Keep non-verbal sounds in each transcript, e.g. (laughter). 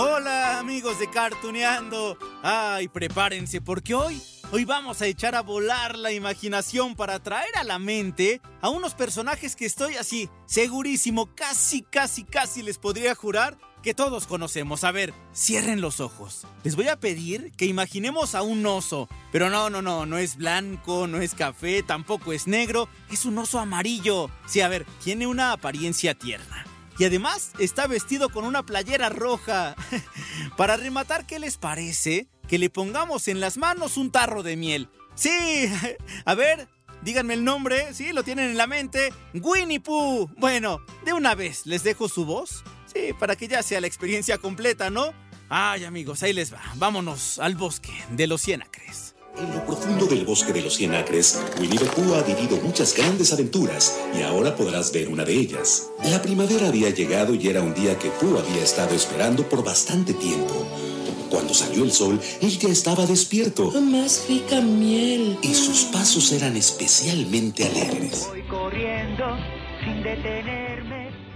Hola amigos de Cartuneando. Ay, prepárense porque hoy, hoy vamos a echar a volar la imaginación para traer a la mente a unos personajes que estoy así, segurísimo, casi, casi, casi les podría jurar que todos conocemos. A ver, cierren los ojos. Les voy a pedir que imaginemos a un oso. Pero no, no, no, no es blanco, no es café, tampoco es negro, es un oso amarillo. Sí, a ver, tiene una apariencia tierna. Y además está vestido con una playera roja. (laughs) Para rematar, ¿qué les parece? Que le pongamos en las manos un tarro de miel. Sí, (laughs) a ver, díganme el nombre, sí, lo tienen en la mente. Winnie Pooh. Bueno, de una vez les dejo su voz. Sí, para que ya sea la experiencia completa, ¿no? Ay, amigos, ahí les va. Vámonos al bosque de los Cienacres. En lo profundo del bosque de los cien acres, Winnie the Pooh ha vivido muchas grandes aventuras y ahora podrás ver una de ellas. La primavera había llegado y era un día que Pooh había estado esperando por bastante tiempo. Cuando salió el sol, él ya estaba despierto Más rica miel. y sus pasos eran especialmente alegres. Voy corriendo sin detenerme.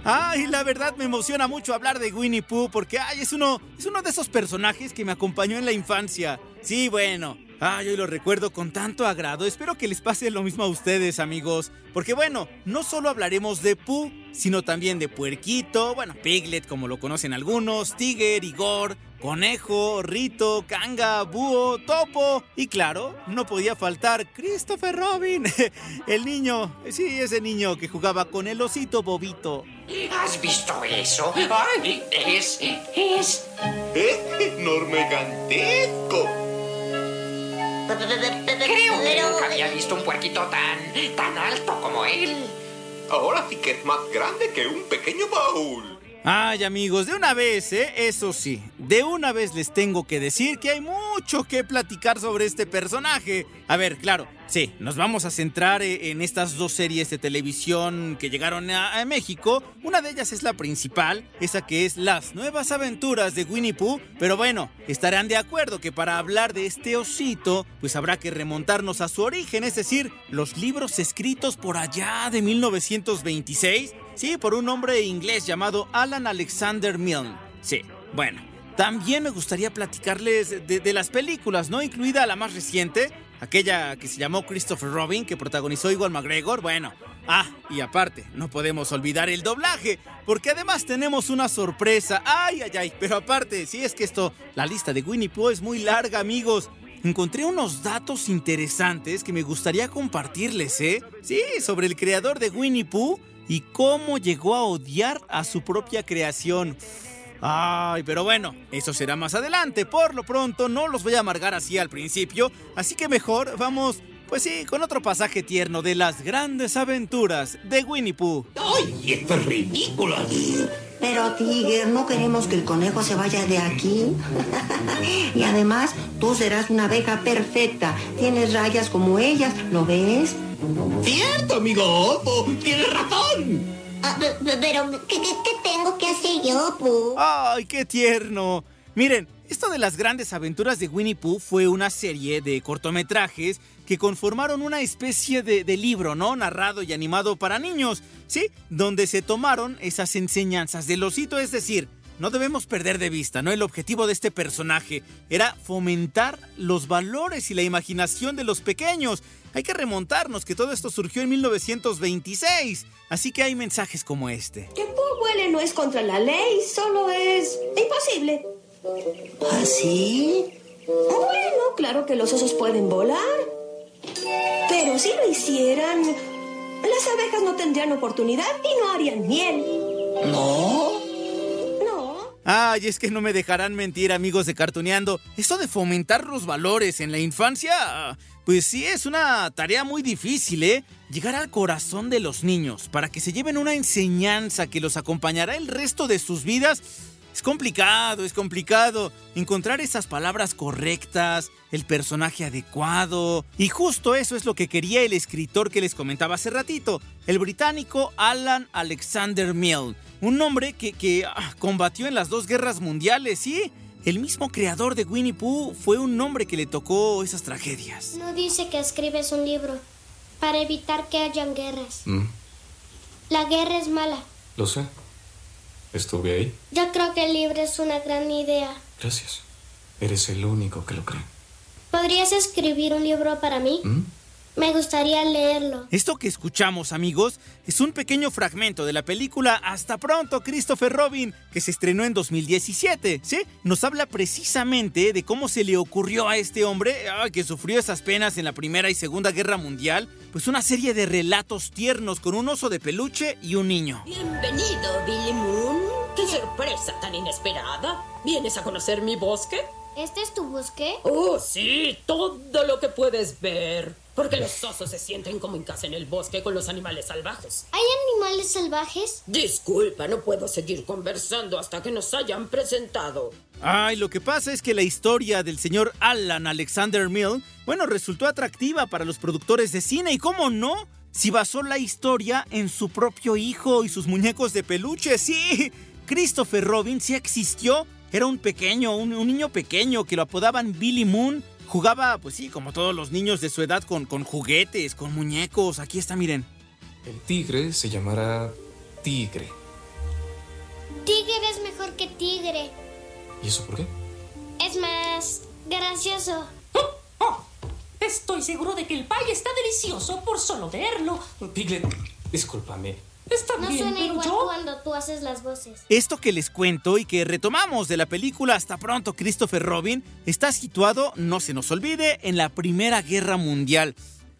Ay, la verdad me emociona mucho hablar de Winnie Pooh porque ay, es uno, es uno de esos personajes que me acompañó en la infancia. Sí, bueno. Ay, hoy lo recuerdo con tanto agrado. Espero que les pase lo mismo a ustedes, amigos. Porque bueno, no solo hablaremos de Pooh, sino también de Puerquito, bueno, Piglet como lo conocen algunos, Tiger, Igor, Conejo, Rito, Kanga, Búho, Topo y claro, no podía faltar Christopher Robin, (laughs) el niño, sí, ese niño que jugaba con el osito bobito. ¿Has visto eso? ¡Ay! Es. Es. Enorme gigantesco. Creo que nunca había visto un puerquito tan. tan alto como él. Ahora sí que es más grande que un pequeño baúl. Ay amigos, de una vez, ¿eh? Eso sí, de una vez les tengo que decir que hay mucho que platicar sobre este personaje. A ver, claro, sí, nos vamos a centrar eh, en estas dos series de televisión que llegaron a, a México. Una de ellas es la principal, esa que es Las Nuevas Aventuras de Winnie Pooh. Pero bueno, estarán de acuerdo que para hablar de este osito, pues habrá que remontarnos a su origen, es decir, los libros escritos por allá de 1926 Sí, por un hombre inglés llamado Alan Alexander Milne. Sí, bueno. También me gustaría platicarles de, las películas, ¿no? Incluida la más reciente, aquella que se llamó Christopher Robin, que protagonizó Igual McGregor. Bueno. Ah, y aparte, no podemos olvidar el doblaje, porque además tenemos una sorpresa. Ay, ay, ay. Pero aparte, si es que esto, la lista de Winnie Pooh es muy larga, amigos. Encontré unos datos interesantes que me gustaría compartirles, ¿eh? Sí, sobre el creador de Winnie Pooh y cómo llegó a odiar a su propia creación. Ay, pero bueno, eso será más adelante. Por lo pronto no los voy a amargar así al principio, así que mejor vamos, pues sí, con otro pasaje tierno de las grandes aventuras de Winnie Pooh. ¡Ay, esto es ridículo! Pero, Tiger, no queremos que el conejo se vaya de aquí. (laughs) y además, tú serás una abeja perfecta. Tienes rayas como ellas, ¿lo ves? Cierto, amigo Opo, tienes razón. Ah, pe- pe- pero, ¿qué, qué, qué tengo que hacer yo, Pooh? ¡Ay, qué tierno! Miren, esto de las grandes aventuras de Winnie Pooh fue una serie de cortometrajes que conformaron una especie de, de libro, ¿no? Narrado y animado para niños, ¿sí? Donde se tomaron esas enseñanzas del osito, es decir, no debemos perder de vista, ¿no? El objetivo de este personaje era fomentar los valores y la imaginación de los pequeños. Hay que remontarnos que todo esto surgió en 1926, así que hay mensajes como este. Que Pooh vuele no es contra la ley, solo es imposible. ¿Ah, sí? Bueno, claro que los osos pueden volar. Pero si lo hicieran, las abejas no tendrían oportunidad y no harían miel. ¿No? Ay, es que no me dejarán mentir, amigos de Cartuneando. Eso de fomentar los valores en la infancia, pues sí es una tarea muy difícil, ¿eh? Llegar al corazón de los niños para que se lleven una enseñanza que los acompañará el resto de sus vidas. Es complicado, es complicado encontrar esas palabras correctas, el personaje adecuado. Y justo eso es lo que quería el escritor que les comentaba hace ratito, el británico Alan Alexander Milne. Un hombre que, ah, combatió en las dos guerras mundiales, ¿sí? El mismo creador de Winnie Pooh fue un hombre que le tocó esas tragedias. No dice que escribes un libro para evitar que hayan guerras. Mm. La guerra es mala. Lo sé. Estuve ahí. Yo creo que el libro es una gran idea. Gracias. Eres el único que lo cree. ¿Podrías escribir un libro para mí? ¿Mm? Me gustaría leerlo. Esto que escuchamos, amigos, es un pequeño fragmento de la película Hasta pronto, Christopher Robin, que se estrenó en 2017, ¿sí? Nos habla precisamente de cómo se le ocurrió a este hombre, que sufrió esas penas en la Primera y Segunda Guerra Mundial, pues una serie de relatos tiernos con un oso de peluche y un niño. Bienvenido, Billy Moon. ¡Qué sorpresa tan inesperada! ¿Vienes a conocer mi bosque? ¿Este es tu bosque? Oh, sí, todo lo que puedes ver. Porque los osos se sienten como en casa en el bosque con los animales salvajes. ¿Hay animales salvajes? Disculpa, no puedo seguir conversando hasta que nos hayan presentado. Ay, lo que pasa es que la historia del señor Alan Alexander Mill, bueno, resultó atractiva para los productores de cine y cómo no, si basó la historia en su propio hijo y sus muñecos de peluche, sí. Christopher Robin sí existió, era un pequeño, un, un niño pequeño que lo apodaban Billy Moon Jugaba, pues sí, como todos los niños de su edad, con, con juguetes, con muñecos. Aquí está, miren. El tigre se llamará tigre. Tigre es mejor que tigre. ¿Y eso por qué? Es más gracioso. Oh, oh, estoy seguro de que el pay está delicioso por solo verlo. Piglet, discúlpame. Está no suena igual cuando tú haces las voces. Esto que les cuento y que retomamos de la película Hasta pronto Christopher Robin está situado, no se nos olvide, en la Primera Guerra Mundial.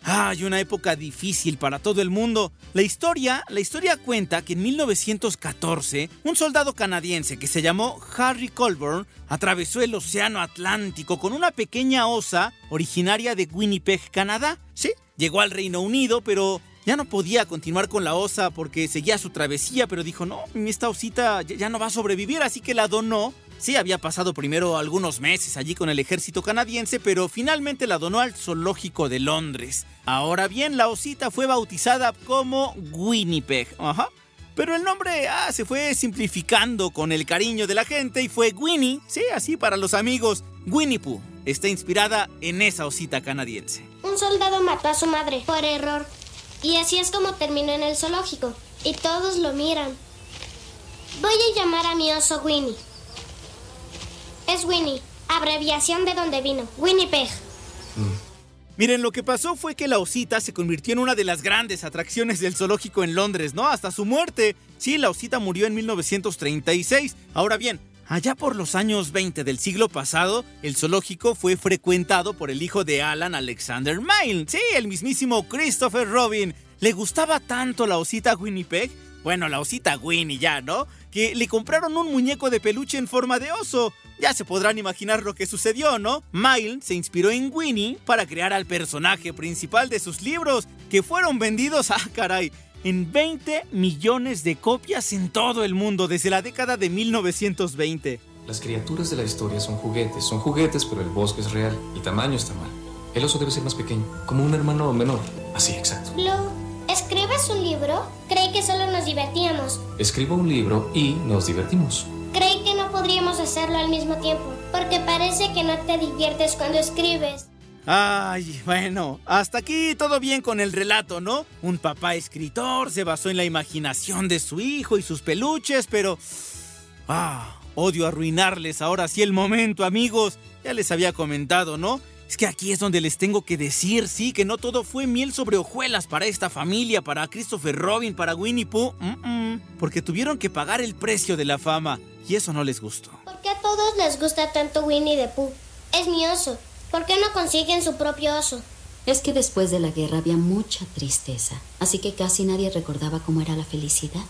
Hay una época difícil para todo el mundo. La historia, la historia cuenta que en 1914, un soldado canadiense que se llamó Harry Colburn atravesó el Océano Atlántico con una pequeña osa originaria de Winnipeg, Canadá. Sí, llegó al Reino Unido, pero ya no podía continuar con la osa porque seguía su travesía, pero dijo, no, esta osita ya no va a sobrevivir, así que la donó. Sí, había pasado primero algunos meses allí con el ejército canadiense, pero finalmente la donó al zoológico de Londres. Ahora bien, la osita fue bautizada como Winnipeg. Ajá. Pero el nombre ah, se fue simplificando con el cariño de la gente y fue Winnie, sí, así para los amigos. Winnie Pooh está inspirada en esa osita canadiense. Un soldado mató a su madre por error. Y así es como terminó en el zoológico. Y todos lo miran. Voy a llamar a mi oso Winnie. Es Winnie, abreviación de donde vino, Winnipeg. Mm. Miren, lo que pasó fue que la osita se convirtió en una de las grandes atracciones del zoológico en Londres, ¿no? Hasta su muerte. Sí, la osita murió en 1936. Ahora bien, Allá por los años 20 del siglo pasado, el zoológico fue frecuentado por el hijo de Alan Alexander Milne. Sí, el mismísimo Christopher Robin. Le gustaba tanto la osita Winnipeg, bueno, la osita Winnie ya, ¿no? Que le compraron un muñeco de peluche en forma de oso. Ya se podrán imaginar lo que sucedió, ¿no? Milne se inspiró en Winnie para crear al personaje principal de sus libros, que fueron vendidos, (laughs) ah, caray, en 20 millones de copias en todo el mundo desde la década de 1920. Las criaturas de la historia son juguetes, son juguetes, pero el bosque es real. El tamaño está mal. El oso debe ser más pequeño, como un hermano menor. Así, exacto. Blue, ¿escribes un libro? Creí que solo nos divertíamos. Escribo un libro y nos divertimos. Creí que no podríamos hacerlo al mismo tiempo, porque parece que no te diviertes cuando escribes. Ay, bueno, hasta aquí todo bien con el relato, ¿no? Un papá escritor se basó en la imaginación de su hijo y sus peluches, pero... Ah, odio arruinarles ahora sí el momento, amigos. Ya les había comentado, ¿no? Es que aquí es donde les tengo que decir, sí, que no todo fue miel sobre hojuelas para esta familia, para Christopher Robin, para Winnie Pooh, porque tuvieron que pagar el precio de la fama y eso no les gustó. ¿Por qué a todos les gusta tanto Winnie the Pooh? Es mi oso. ¿Por qué no consiguen su propio oso? Es que después de la guerra había mucha tristeza, así que casi nadie recordaba cómo era la felicidad.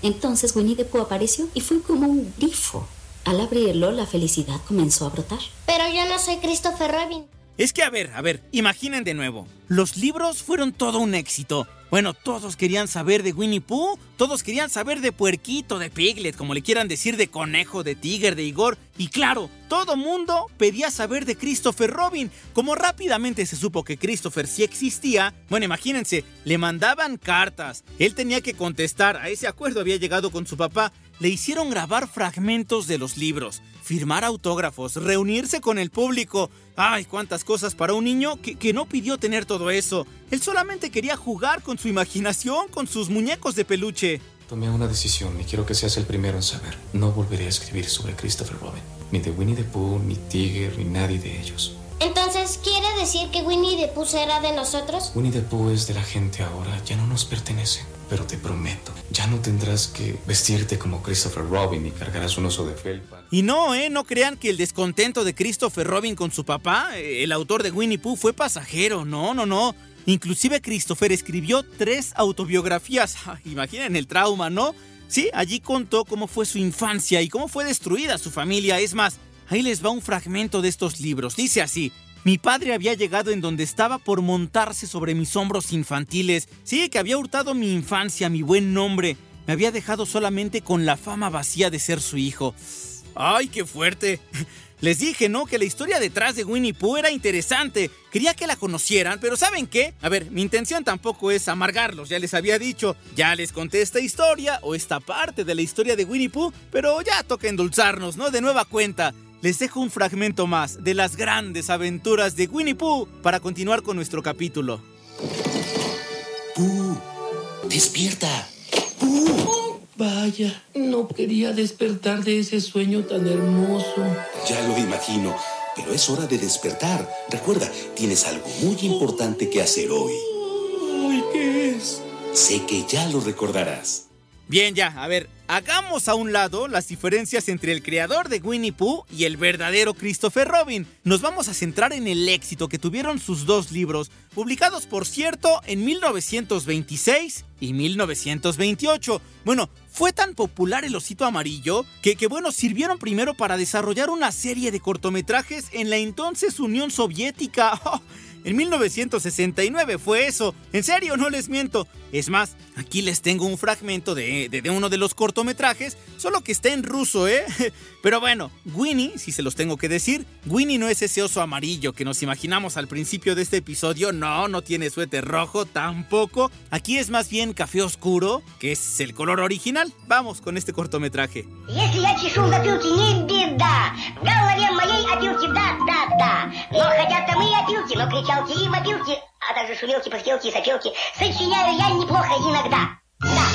Entonces Winnie the Pooh apareció y fue como un grifo. Al abrirlo, la felicidad comenzó a brotar. Pero yo no soy Christopher Robin. Es que a ver, a ver, imaginen de nuevo. Los libros fueron todo un éxito. Bueno, todos querían saber de Winnie Pooh, todos querían saber de Puerquito, de Piglet, como le quieran decir, de Conejo, de Tiger, de Igor. Y claro, todo mundo pedía saber de Christopher Robin. Como rápidamente se supo que Christopher sí existía, bueno, imagínense, le mandaban cartas. Él tenía que contestar, a ese acuerdo había llegado con su papá. Le hicieron grabar fragmentos de los libros, firmar autógrafos, reunirse con el público. Ay, cuántas cosas para un niño que, que, no pidió tener todo eso. Él solamente quería jugar con su imaginación, con sus muñecos de peluche. Tomé una decisión y quiero que seas el primero en saber. No volveré a escribir sobre Christopher Robin. Ni de Winnie the Pooh, ni Tiger, ni nadie de ellos. Entonces, ¿quiere decir que Winnie the Pooh será de nosotros? Winnie the Pooh es de la gente ahora, ya no nos pertenece. Pero te prometo, ya no tendrás que vestirte como Christopher Robin y cargarás un oso de felpa. Y no, ¿eh? No crean que el descontento de Christopher Robin con su papá, el autor de Winnie Pooh, fue pasajero. No, no, no. Inclusive Christopher escribió tres autobiografías. (laughs) Imaginen el trauma, ¿no? Sí, allí contó cómo fue su infancia y cómo fue destruida su familia. Es más, ahí les va un fragmento de estos libros. Dice así. Mi padre había llegado en donde estaba por montarse sobre mis hombros infantiles. Sí, que había hurtado mi infancia, mi buen nombre. Me había dejado solamente con la fama vacía de ser su hijo. ¡Ay, qué fuerte! (laughs) Les dije, ¿no? Que la historia detrás de Winnie Pooh era interesante. Quería que la conocieran, pero ¿saben qué? A ver, mi intención tampoco es amargarlos, ya les había dicho. Ya les conté esta historia o esta parte de la historia de Winnie Pooh, pero ya toca endulzarnos, ¿no? De nueva cuenta. Les dejo un fragmento más de las grandes aventuras de Winnie Pooh para continuar con nuestro capítulo. Pooh, despierta. Pooh. Vaya, no quería despertar de ese sueño tan hermoso. Ya lo imagino, pero es hora de despertar. Recuerda, tienes algo muy importante que hacer hoy. ¿qué es? Sé que ya lo recordarás. Bien, ya, a ver, hagamos a un lado las diferencias entre el creador de Winnie Pooh y el verdadero Christopher Robin. Nos vamos a centrar en el éxito que tuvieron sus dos libros, publicados por cierto en 1926 y 1928. Bueno, fue tan popular el osito amarillo que, bueno, sirvieron primero para desarrollar una serie de cortometrajes en la entonces Unión Soviética. (laughs) Oh, en 1969 fue eso. En serio, no les miento. Es más, aquí les tengo un fragmento de, de, uno de los cortometrajes, solo que está en ruso, ¿eh? (laughs) Pero bueno, Winnie, si se los tengo que decir, Winnie no es ese oso amarillo que nos imaginamos al principio de este episodio. No, no tiene suéter rojo, tampoco. Aquí es más bien café oscuro, que es el color original. Vamos con este cortometraje. Если я чешу в затылке, не беда. В голове моей опилки, да, да, да. Но хотят там и опилки, но кричалки и мобилки, а также шумелки, пыхтелки и сопелки. Сочиняю я неплохо иногда. Да.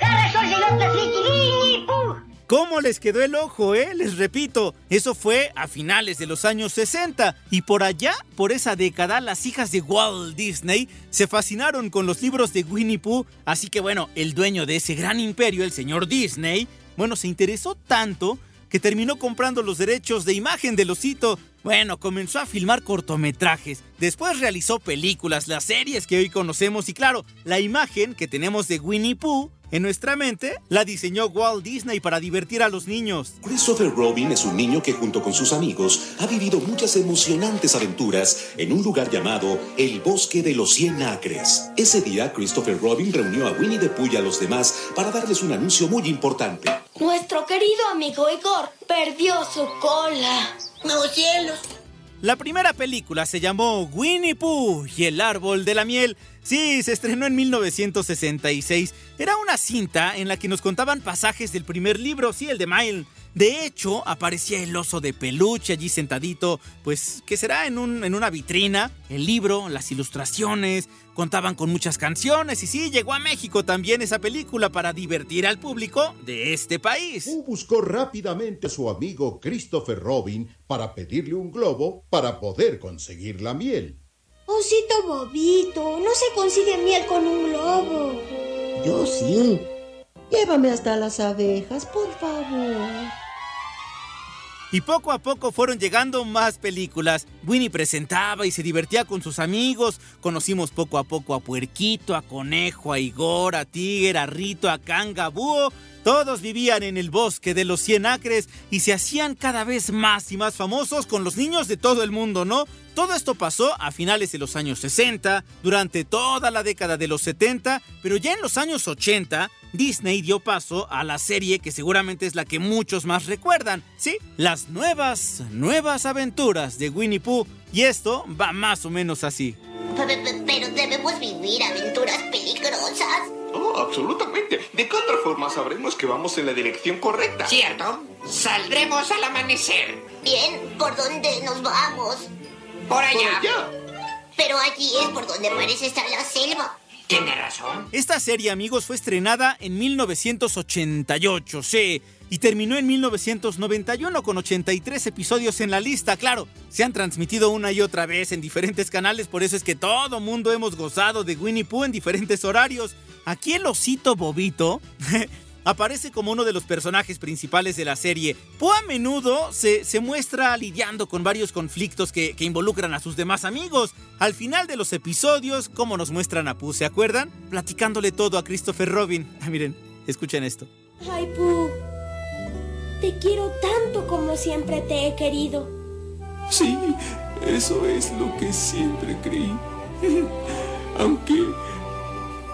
Хорошо живет на свете Винни-Пух. ¿Cómo les quedó el ojo, eh? Les repito, eso fue a finales de los años 60 y por allá, por esa década, las hijas de Walt Disney se fascinaron con los libros de Winnie Pooh, así que bueno, el dueño de ese gran imperio, el señor Disney, bueno, se interesó tanto que terminó comprando los derechos de imagen del osito. Bueno, comenzó a filmar cortometrajes, después realizó películas, las series que hoy conocemos y claro, la imagen que tenemos de Winnie Pooh en nuestra mente la diseñó Walt Disney para divertir a los niños. Christopher Robin es un niño que junto con sus amigos ha vivido muchas emocionantes aventuras en un lugar llamado el Bosque de los Cien Acres. Ese día Christopher Robin reunió a Winnie the Pooh y a los demás para darles un anuncio muy importante. Nuestro querido amigo Igor perdió su cola. ¡No cielos! La primera película se llamó Winnie Pooh y el árbol de la miel. Sí, se estrenó en 1966. Era una cinta en la que nos contaban pasajes del primer libro, sí, el de Mile. De hecho, aparecía el oso de peluche allí sentadito, pues, que será en, un, en una vitrina. El libro, las ilustraciones, contaban con muchas canciones y sí, llegó a México también esa película para divertir al público de este país. Buscó rápidamente a su amigo Christopher Robin para pedirle un globo para poder conseguir la miel. Osito bobito, no se consigue miel con un globo. Yo sí. Llévame hasta las abejas, por favor. Y poco a poco fueron llegando más películas. Winnie presentaba y se divertía con sus amigos. Conocimos poco a poco a Puerquito, a Conejo, a Igor, a Tiger, a Rito, a Canga, Búho. Todos vivían en el bosque de los 100 acres y se hacían cada vez más y más famosos con los niños de todo el mundo, ¿no? Todo esto pasó a finales de los años 60, durante toda la década de los 70, pero ya en los años 80, Disney dio paso a la serie que seguramente es la que muchos más recuerdan, ¿sí? Las nuevas, nuevas aventuras de Winnie Pooh. Y esto va más o menos así. Pero debemos vivir aventuras peligrosas. Oh, absolutamente. ¿De qué otra forma sabremos que vamos en la dirección correcta? ¿Cierto? Saldremos al amanecer. Bien, ¿por dónde nos vamos? Por allá. Por allá. Pero allí es por donde parece estar la selva. Tiene razón. Esta serie, amigos, fue estrenada en 1988, sí. Y terminó en 1991 con 83 episodios en la lista. Claro, se han transmitido una y otra vez en diferentes canales, por eso es que todo mundo hemos gozado de Winnie Pooh en diferentes horarios. Aquí el osito bobito (laughs) aparece como uno de los personajes principales de la serie. Pooh a menudo se, se muestra lidiando con varios conflictos que, que, involucran a sus demás amigos. Al final de los episodios, como nos muestran a Pooh, ¿se acuerdan? Platicándole todo a Christopher Robin. Ah, miren, escuchen esto. Ay, Pooh, te quiero tanto como siempre te he querido. Sí, eso es lo que siempre creí. (laughs) Aunque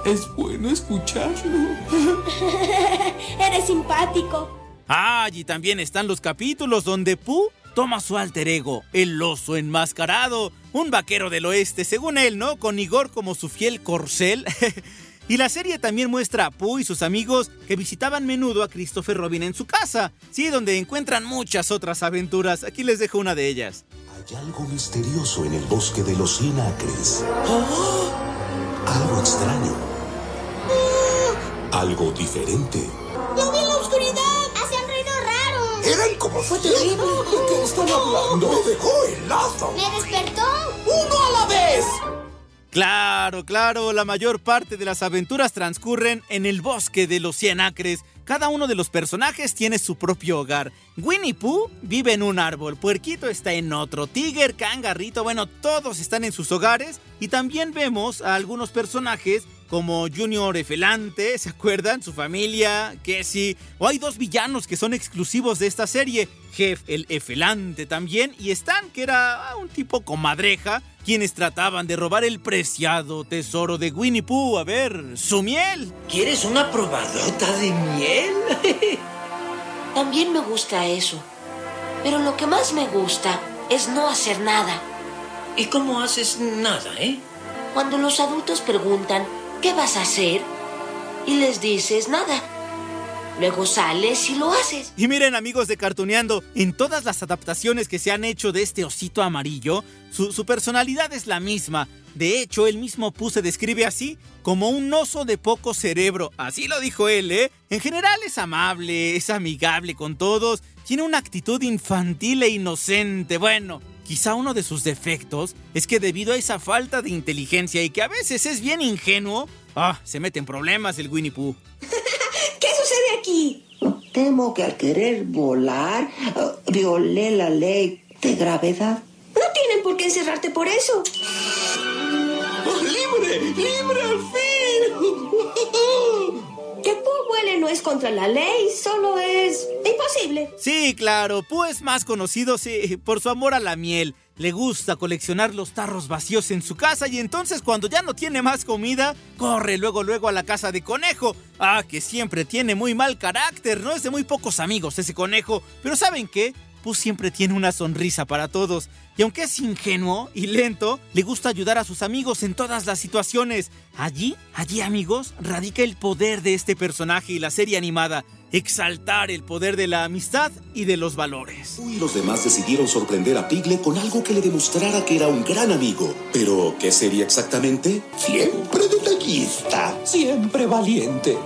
es bueno escucharlo. (laughs) Eres simpático. Ah, y también están los capítulos donde Pooh toma su alter ego, el oso enmascarado, un vaquero del oeste, según él, ¿no? Con Igor como su fiel corcel. (laughs) y la serie también muestra a Pooh y sus amigos que visitaban menudo a Christopher Robin en su casa, sí, donde encuentran muchas otras aventuras. Aquí les dejo una de ellas. Hay algo misterioso en el bosque de los 100 acres. Algo extraño. Algo diferente. ¡Lo vi en la oscuridad! ¡Hacían ruido raro! Eran como... Fue terrible. ¿De qué están hablando? ¡Me dejó helado! ¡Me despertó! Claro, claro, la mayor parte de las aventuras transcurren en el bosque de los 100 acres. Cada uno de los personajes tiene su propio hogar. Winnie Pooh vive en un árbol, Puerquito está en otro, Tiger, Cangarrito, bueno, todos están en sus hogares. Y también vemos a algunos personajes como Junior Efelante, ¿se acuerdan? Su familia, Cassie. O hay dos villanos que son exclusivos de esta serie. Jeff el Efelante también y Stan, que era un tipo comadreja, quienes trataban de robar el preciado tesoro de Winnie Pooh. A ver, su miel. ¿Quieres una probadota de miel? (laughs) También me gusta eso. Pero lo que más me gusta es no hacer nada. ¿Y cómo haces nada, eh? Cuando los adultos preguntan, ¿qué vas a hacer? Y les dices nada. Luego sales y lo haces. Y miren amigos de Cartuneando, en todas las adaptaciones que se han hecho de este osito amarillo, su, personalidad es la misma. De hecho, él mismo Pooh se describe así, como un oso de poco cerebro. Así lo dijo él, ¿eh? En general es amable, es amigable con todos, tiene una actitud infantil e inocente. Bueno, quizá uno de sus defectos es que debido a esa falta de inteligencia y que a veces es bien ingenuo, ah, se mete en problemas el Winnie Pooh. (laughs) ¿Qué sucede aquí? Temo que al querer volar, uh, violé la ley de gravedad. No tienen por qué encerrarte por eso. ¡Oh, ¡Libre! ¡Libre al fin! Contra la ley, solo es imposible. Sí, claro, Pooh es más conocido sí, por su amor a la miel. Le gusta coleccionar los tarros vacíos en su casa y entonces cuando ya no tiene más comida, corre luego luego a la casa de conejo. Ah, que siempre tiene muy mal carácter, no es de muy pocos amigos ese conejo. Pero ¿saben qué? Pooh siempre tiene una sonrisa para todos. Y aunque es ingenuo y lento, le gusta ayudar a sus amigos en todas las situaciones. Allí, allí amigos, radica el poder de este personaje y la serie animada. Exaltar el poder de la amistad y de los valores. Y los demás decidieron sorprender a Piglet con algo que le demostrara que era un gran amigo. Pero, ¿qué sería exactamente? Siempre detallista. Siempre valiente.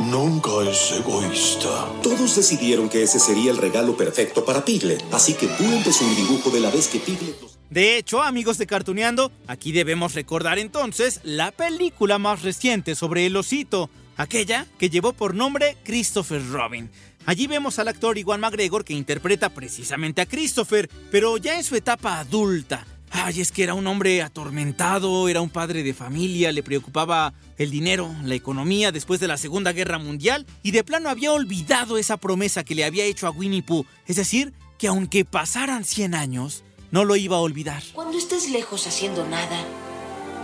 Nunca es egoísta. Todos decidieron que ese sería el regalo perfecto para Piglet. Así que Pooh empezó un dibujo de la vez que Piglet... los- De hecho, amigos de Cartuneando, aquí debemos recordar entonces la película más reciente sobre el osito, aquella que llevó por nombre Christopher Robin. Allí vemos al actor Iwan McGregor que interpreta precisamente a Christopher, pero ya en su etapa adulta. Ay, es que era un hombre atormentado, era un padre de familia, le preocupaba el dinero, la economía después de la Segunda Guerra Mundial y de plano había olvidado esa promesa que le había hecho a Winnie Pooh. Es decir, que aunque pasaran 100 años, no lo iba a olvidar. Cuando estés lejos haciendo nada,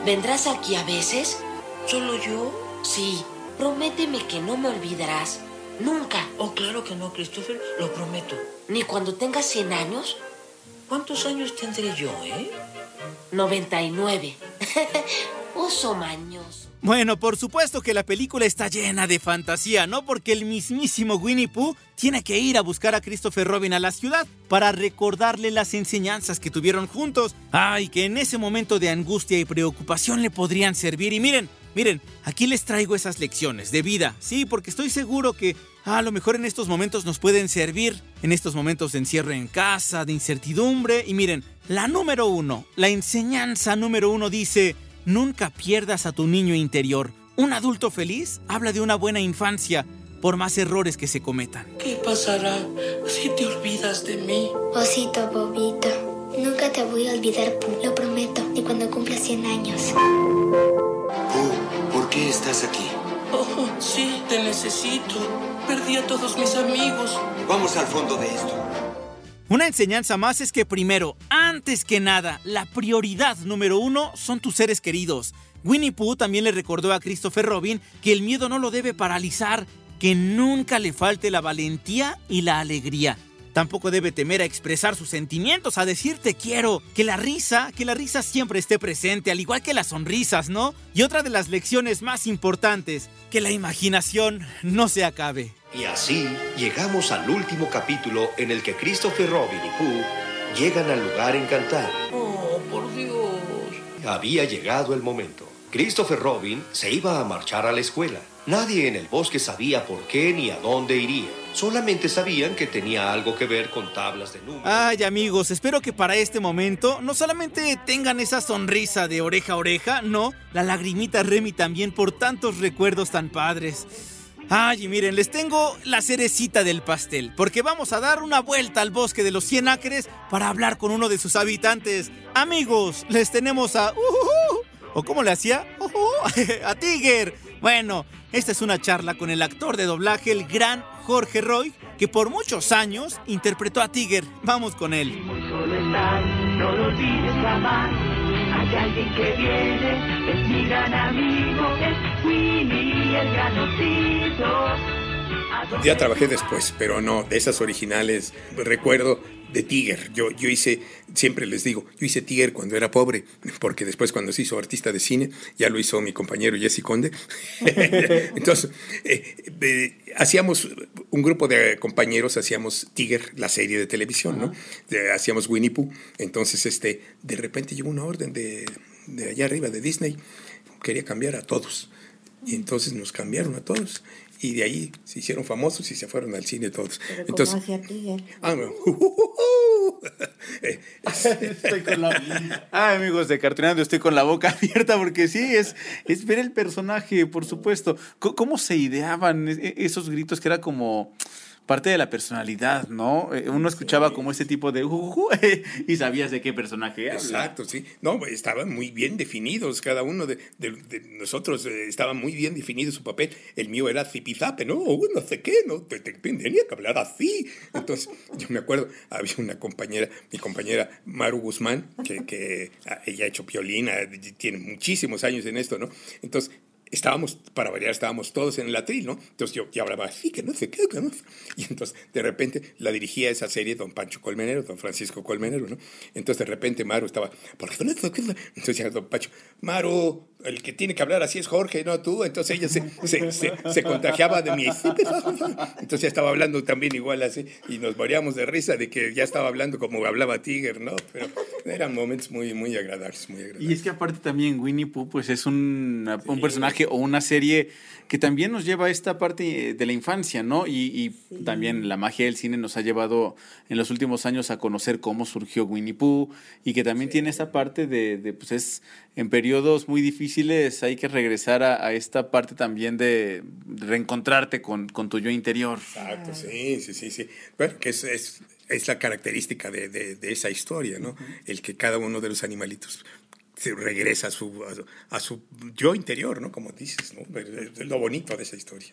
¿vendrás aquí a veces? ¿Solo yo? Sí, prométeme que no me olvidarás. Nunca. Oh, claro que no, Christopher, lo prometo. ¿Ni cuando tengas 100 años? ¿Cuántos años tendré yo, eh? 99. Oso (laughs) mañoso. Bueno, por supuesto que la película está llena de fantasía, ¿no? Porque el mismísimo Winnie Pooh tiene que ir a buscar a Christopher Robin a la ciudad para recordarle las enseñanzas que tuvieron juntos. Ay, que en ese momento de angustia y preocupación le podrían servir. Y miren, miren, aquí les traigo esas lecciones de vida. Sí, porque estoy seguro que a lo mejor en estos momentos nos pueden servir. En estos momentos de encierro en casa, de incertidumbre. Y miren, la número uno, la enseñanza número uno dice... Nunca pierdas a tu niño interior. Un adulto feliz habla de una buena infancia, por más errores que se cometan. ¿Qué pasará si te olvidas de mí? Osito bobito, nunca te voy a olvidar, Pooh, lo prometo, ni cuando cumpla 100 años. Pooh, ¿por qué estás aquí? Oh, sí, te necesito. Perdí a todos mis amigos. Vamos al fondo de esto. Una enseñanza más es que primero, antes que nada, la prioridad número uno son tus seres queridos. Winnie Pooh también le recordó a Christopher Robin que el miedo no lo debe paralizar, que nunca le falte la valentía y la alegría. Tampoco debe temer a expresar sus sentimientos, a decir te quiero, que la risa, que la risa siempre esté presente, al igual que las sonrisas, ¿no? Y otra de las lecciones más importantes, que la imaginación no se acabe. Y así llegamos al último capítulo en el que Christopher Robin y Pooh llegan al lugar encantado. Oh, por Dios. Había llegado el momento. Christopher Robin se iba a marchar a la escuela. Nadie en el bosque sabía por qué ni a dónde iría. Solamente sabían que tenía algo que ver con tablas de números. Ay amigos, espero que para este momento no solamente tengan esa sonrisa de oreja a oreja, no, la lagrimita Remy también por tantos recuerdos tan padres. Ay, y miren, les tengo la cerecita del pastel, porque vamos a dar una vuelta al bosque de los 100 acres para hablar con uno de sus habitantes. Amigos, les tenemos a... Uh, ¿O cómo le hacía? Uh, (laughs) a Tiger. Bueno, esta es una charla con el actor de doblaje, el gran Jorge Roy, que por muchos años interpretó a Tiger. Vamos con él. Solo estar, no lo olvides jamás. Hay alguien que viene, es mi gran amigo, es Winnie el gran osito. Ya trabajé después, pero no, de esas originales recuerdo de Tiger. Yo, yo hice, siempre les digo, yo hice Tiger cuando era pobre, porque después cuando se hizo artista de cine, ya lo hizo mi compañero Jesse Conde. (laughs) Entonces, eh, eh, hacíamos un grupo de compañeros, hacíamos Tiger, la serie de televisión, ¿no? De- hacíamos Winnie Pooh. Entonces, este, de repente llegó una orden de, de allá arriba, de Disney, quería cambiar a todos. Y entonces nos cambiaron a todos. Y de ahí se hicieron famosos y se fueron al cine todos. Entonces, hacia Tiger? ah, no. (laughs) Eh, Estoy con la... Ay, amigos de Cartoonando, estoy con la boca (laughs) abierta porque sí, es, es ver el personaje, por supuesto. ¿Cómo se ideaban e- esos gritos que era como parte de la personalidad, ¿no? Eh, Uno escuchaba como ese tipo de (laughs) y sabías de qué personaje habla. Exacto, sí. No, estaban muy bien definidos, cada uno de, nosotros eh, estaba muy bien definido su papel. El mío era zipizape, ¿no? No sé qué, ¿no? Te- te- Tenía que hablar así. Entonces, (laughs) yo me acuerdo, había una compañera, mi compañera Maru Guzmán, que, ah, ella ha hecho violina, tiene muchísimos años en esto, ¿no? Entonces, estábamos, para variar, estábamos todos en el atril, ¿no? Entonces yo, yo hablaba así, que no sé qué, que no. Y entonces, de repente, la dirigía esa serie don Pancho Colmenero, don Francisco Colmenero, ¿no? Entonces, de repente, Maru estaba, ¿por qué no sé qué?". Entonces decía don Pancho, Maru, el que tiene que hablar así es Jorge, no tú. Entonces ella se, se, se, se contagiaba de mi... (laughs) Entonces ya estaba hablando también igual así, y nos moríamos de risa de que ya estaba hablando como hablaba Tiger, ¿no? Pero eran momentos muy, muy agradables, muy agradables. Y es que aparte también Winnie Pooh pues es un, un personaje o una serie que también nos lleva a esta parte de la infancia, ¿no? Y, y también la magia del cine nos ha llevado en los últimos años a conocer cómo surgió Winnie Pooh y que también tiene esta parte de, de, pues es en periodos muy difíciles hay que regresar a, a esta parte también de reencontrarte con, con tu yo interior. Exacto, sí, sí, sí, sí. Bueno, que es, es es la característica de, de- de esa historia, ¿no? El que cada uno de los animalitos se regresa a su, a, su- a su yo interior, ¿no? Como dices, ¿no? Es lo bonito de esa historia.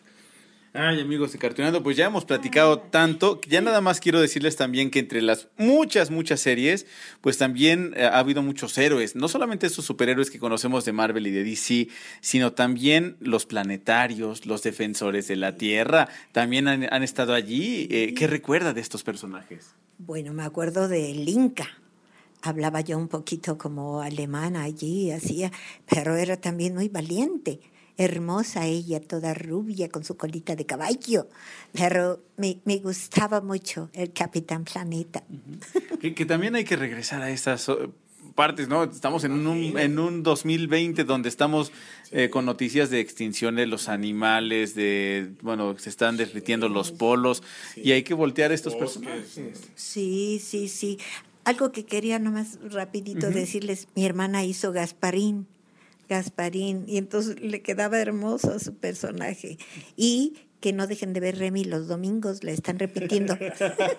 Ay, amigos de Cartoonando, pues ya hemos platicado tanto. Ya nada más quiero decirles también que entre las muchas, muchas series, pues también eh, ha habido muchos héroes. No solamente estos superhéroes que conocemos de Marvel y de DC, sino también los planetarios, los defensores de la Tierra, también han, han estado allí. Eh, ¿Qué recuerda de estos personajes? Bueno, me acuerdo del Inca. Hablaba yo un poquito como alemana allí, hacía, pero era también muy valiente. Hermosa ella, toda rubia, con su colita de caballo. Pero me, me gustaba mucho el Capitán Planeta. Que, que también hay que regresar a estas oh, partes, ¿no? Estamos en un, en un 2020 donde estamos eh, con noticias de extinción de los animales, de, bueno, se están derritiendo los polos y hay que voltear a estos personajes. Sí, sí, sí. Algo que quería nomás rapidito decirles, mi hermana hizo Gasparín, Gasparín, y entonces le quedaba hermoso a su personaje. Y que no dejen de ver Remy los domingos, la están repitiendo.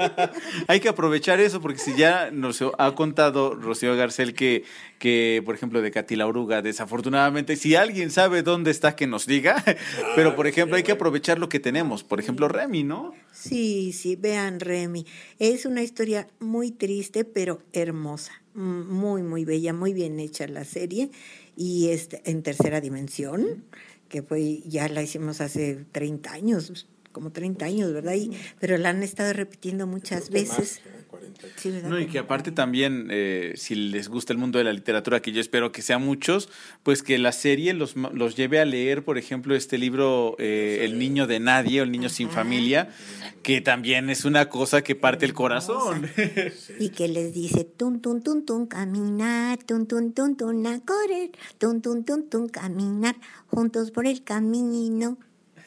(laughs) Hay que aprovechar eso porque si ya nos ha contado Rocío Garcel que, que por ejemplo, de Katy la Oruga, desafortunadamente, si alguien sabe dónde está, que nos diga. (laughs) Pero, por ejemplo, hay que aprovechar lo que tenemos. Por ejemplo, Remy, ¿no? Sí, sí, vean Remy. Es una historia muy triste, pero hermosa. Muy, muy bella, muy bien hecha la serie. Y este, en tercera dimensión, que fue, ya la hicimos hace 30 años, como 30 años, ¿verdad? Y, pero la han estado repitiendo muchas veces. Sí, ¿verdad? No, y que aparte también, eh, si les gusta el mundo de la literatura, que yo espero que sean muchos, pues que la serie los, los lleve a leer, por ejemplo, este libro eh, El niño de nadie o El niño sin familia, que también es una cosa que parte el corazón. (laughs) Y que les dice, tun, tun, tun, tun, caminar, tun, tun, tun, tun, a correr, tun, tun, tun, tun, caminar, juntos por el camino.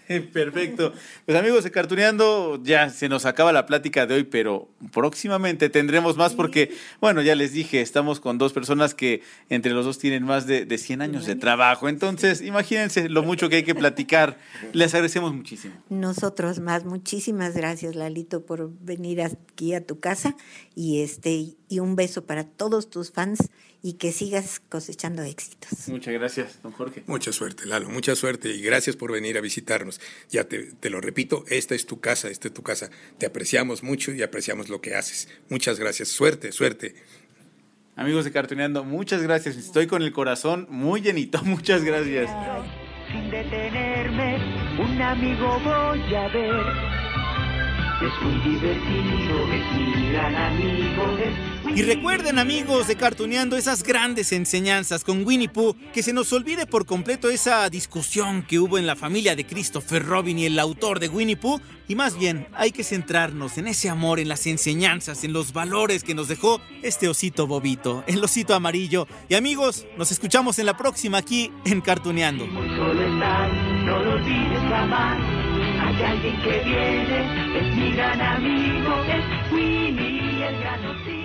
(laughs) Perfecto. Pues amigos de Cartuneando, ya se nos acaba la plática de hoy, pero próximamente tendremos más porque, bueno, ya les dije, estamos con dos personas que entre los dos tienen más de, de 100 años de trabajo. Entonces, imagínense lo mucho que hay que platicar. Les agradecemos muchísimo. Nosotros más, muchísimas gracias Lalito por venir aquí a tu casa y este y un beso para todos tus fans y que sigas cosechando éxitos. Muchas gracias, don Jorge. Mucha suerte, Lalo, mucha suerte y gracias por venir a visitarnos. Ya te, te lo repito, esta es tu casa, esta es tu casa. Te apreciamos mucho y apreciamos lo que haces. Muchas gracias, suerte, suerte. Amigos de Cartuneando, muchas gracias. Estoy con el corazón muy llenito. (laughs) Muchas gracias. Sin detenerme, un amigo voy a ver. Es muy divertido, es mi gran amigo, es Y recuerden amigos de Cartuneando esas grandes enseñanzas con Winnie Pooh, que se nos olvide por completo esa discusión que hubo en la familia de Christopher Robin y el autor de Winnie Pooh, y más bien hay que centrarnos en ese amor, en las enseñanzas, en los valores que nos dejó este osito bobito, el osito amarillo. Y amigos, nos escuchamos en la próxima aquí en Cartuneando. solo estás, no lo olvides jamás. Hay alguien que viene, es mi gran amigo, es Winnie el gran.